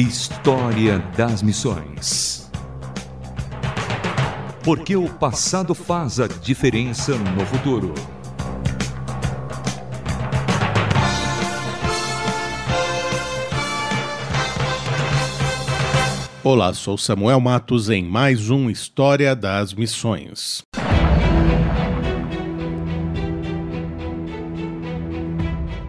História das Missões. Porque o passado faz a diferença no futuro. Olá, sou Samuel Matos em mais um História das Missões.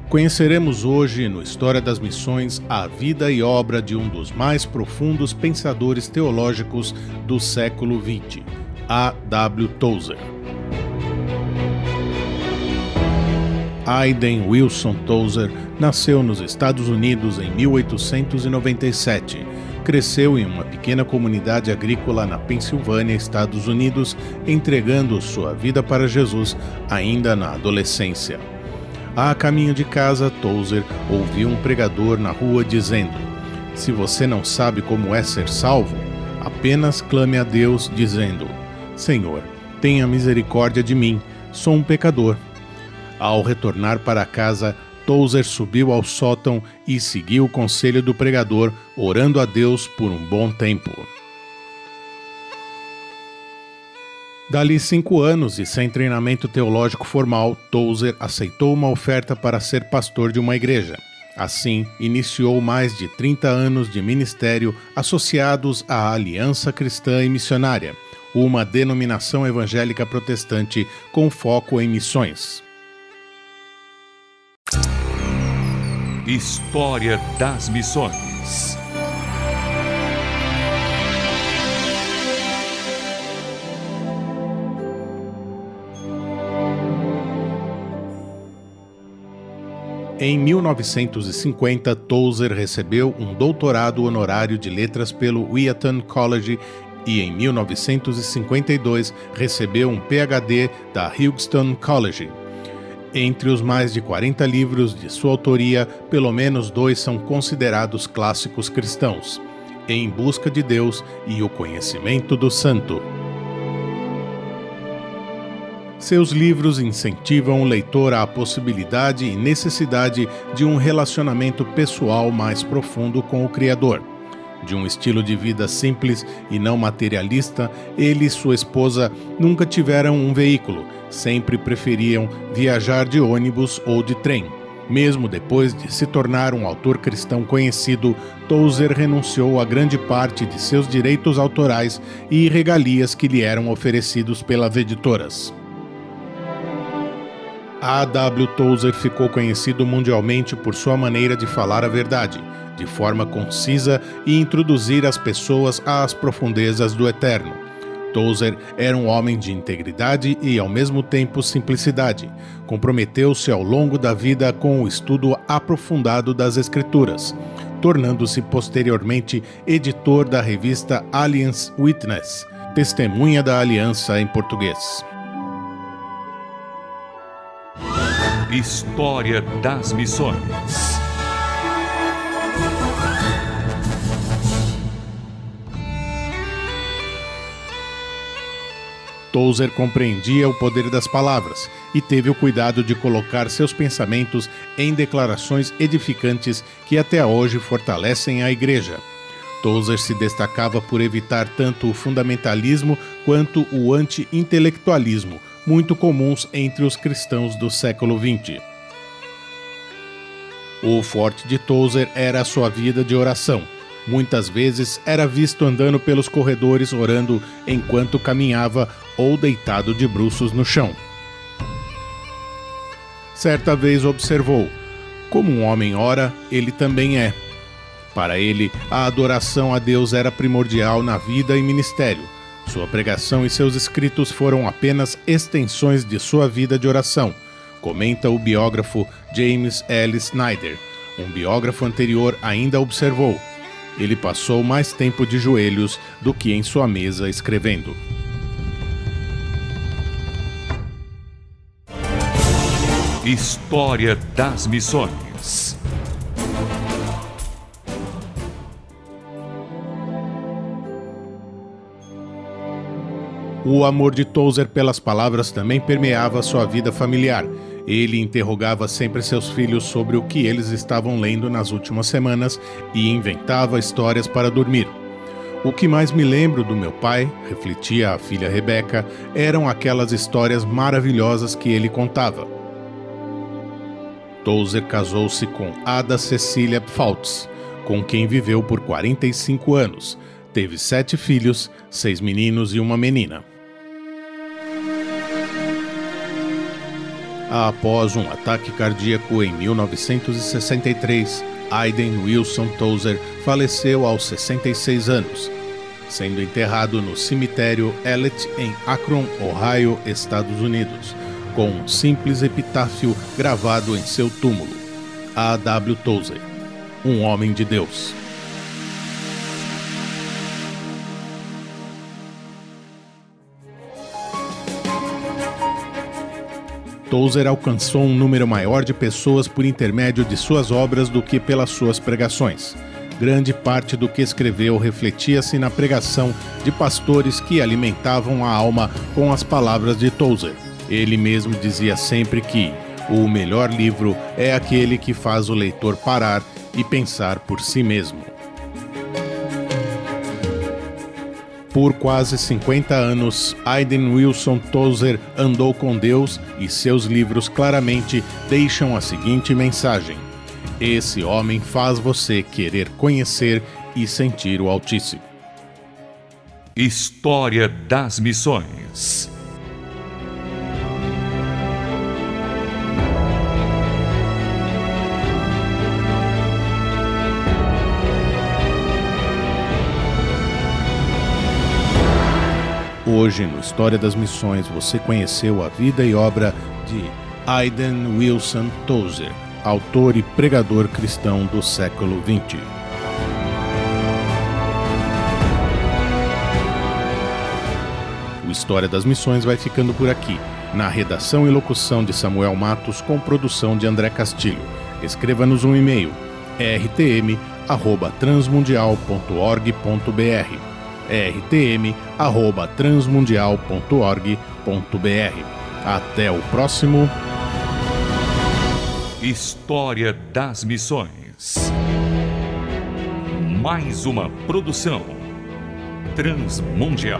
Conheceremos hoje, no História das Missões, a vida e obra de um dos mais profundos pensadores teológicos do século XX, A. W. Tozer. Aiden Wilson Tozer nasceu nos Estados Unidos em 1897. Cresceu em uma pequena comunidade agrícola na Pensilvânia, Estados Unidos, entregando sua vida para Jesus ainda na adolescência. A caminho de casa, Tozer ouviu um pregador na rua dizendo: Se você não sabe como é ser salvo, apenas clame a Deus, dizendo: Senhor, tenha misericórdia de mim, sou um pecador. Ao retornar para casa, Tozer subiu ao sótão e seguiu o conselho do pregador, orando a Deus por um bom tempo. Dali cinco anos e sem treinamento teológico formal, Tozer aceitou uma oferta para ser pastor de uma igreja. Assim, iniciou mais de 30 anos de ministério associados à Aliança Cristã e Missionária, uma denominação evangélica protestante com foco em missões. História das Missões. Em 1950, Tozer recebeu um doutorado honorário de letras pelo Wheaton College e em 1952 recebeu um PhD da Hugstone College. Entre os mais de 40 livros de sua autoria, pelo menos dois são considerados clássicos cristãos: Em Busca de Deus e O Conhecimento do Santo. Seus livros incentivam o leitor à possibilidade e necessidade de um relacionamento pessoal mais profundo com o Criador. De um estilo de vida simples e não materialista, ele e sua esposa nunca tiveram um veículo, sempre preferiam viajar de ônibus ou de trem. Mesmo depois de se tornar um autor cristão conhecido, Tozer renunciou a grande parte de seus direitos autorais e regalias que lhe eram oferecidos pelas editoras. A. W. Tozer ficou conhecido mundialmente por sua maneira de falar a verdade, de forma concisa e introduzir as pessoas às profundezas do eterno. Tozer era um homem de integridade e, ao mesmo tempo, simplicidade. Comprometeu-se ao longo da vida com o estudo aprofundado das Escrituras, tornando-se posteriormente editor da revista Alliance Witness, Testemunha da Aliança em português. História das Missões. Tozer compreendia o poder das palavras e teve o cuidado de colocar seus pensamentos em declarações edificantes que até hoje fortalecem a Igreja. Tozer se destacava por evitar tanto o fundamentalismo quanto o anti-intelectualismo, muito comuns entre os cristãos do século XX. O forte de Tozer era sua vida de oração. Muitas vezes era visto andando pelos corredores orando enquanto caminhava ou deitado de bruços no chão. Certa vez observou: como um homem ora, ele também é. Para ele, a adoração a Deus era primordial na vida e ministério sua pregação e seus escritos foram apenas extensões de sua vida de oração, comenta o biógrafo James L. Snyder. Um biógrafo anterior ainda observou: ele passou mais tempo de joelhos do que em sua mesa escrevendo. História das Missões O amor de Tozer pelas palavras também permeava sua vida familiar. Ele interrogava sempre seus filhos sobre o que eles estavam lendo nas últimas semanas e inventava histórias para dormir. O que mais me lembro do meu pai, refletia a filha Rebeca, eram aquelas histórias maravilhosas que ele contava. Tozer casou-se com Ada Cecília Pfautz, com quem viveu por 45 anos. Teve sete filhos, seis meninos e uma menina. Após um ataque cardíaco em 1963, Aiden Wilson Tozer faleceu aos 66 anos, sendo enterrado no cemitério Ellet em Akron, Ohio, Estados Unidos, com um simples epitáfio gravado em seu túmulo: A. W. Tozer, um homem de Deus. Tozer alcançou um número maior de pessoas por intermédio de suas obras do que pelas suas pregações. Grande parte do que escreveu refletia-se na pregação de pastores que alimentavam a alma com as palavras de Tozer. Ele mesmo dizia sempre que o melhor livro é aquele que faz o leitor parar e pensar por si mesmo. Por quase 50 anos, Aiden Wilson Tozer andou com Deus e seus livros claramente deixam a seguinte mensagem: Esse homem faz você querer conhecer e sentir o Altíssimo. História das Missões Hoje, no História das Missões, você conheceu a vida e obra de Aiden Wilson Tozer, autor e pregador cristão do século XX. O História das Missões vai ficando por aqui, na redação e locução de Samuel Matos, com produção de André Castilho. Escreva-nos um e-mail rtm@transmundial.org.br rtm@transmundial.org.br. Até o próximo História das Missões. Mais uma produção transmundial.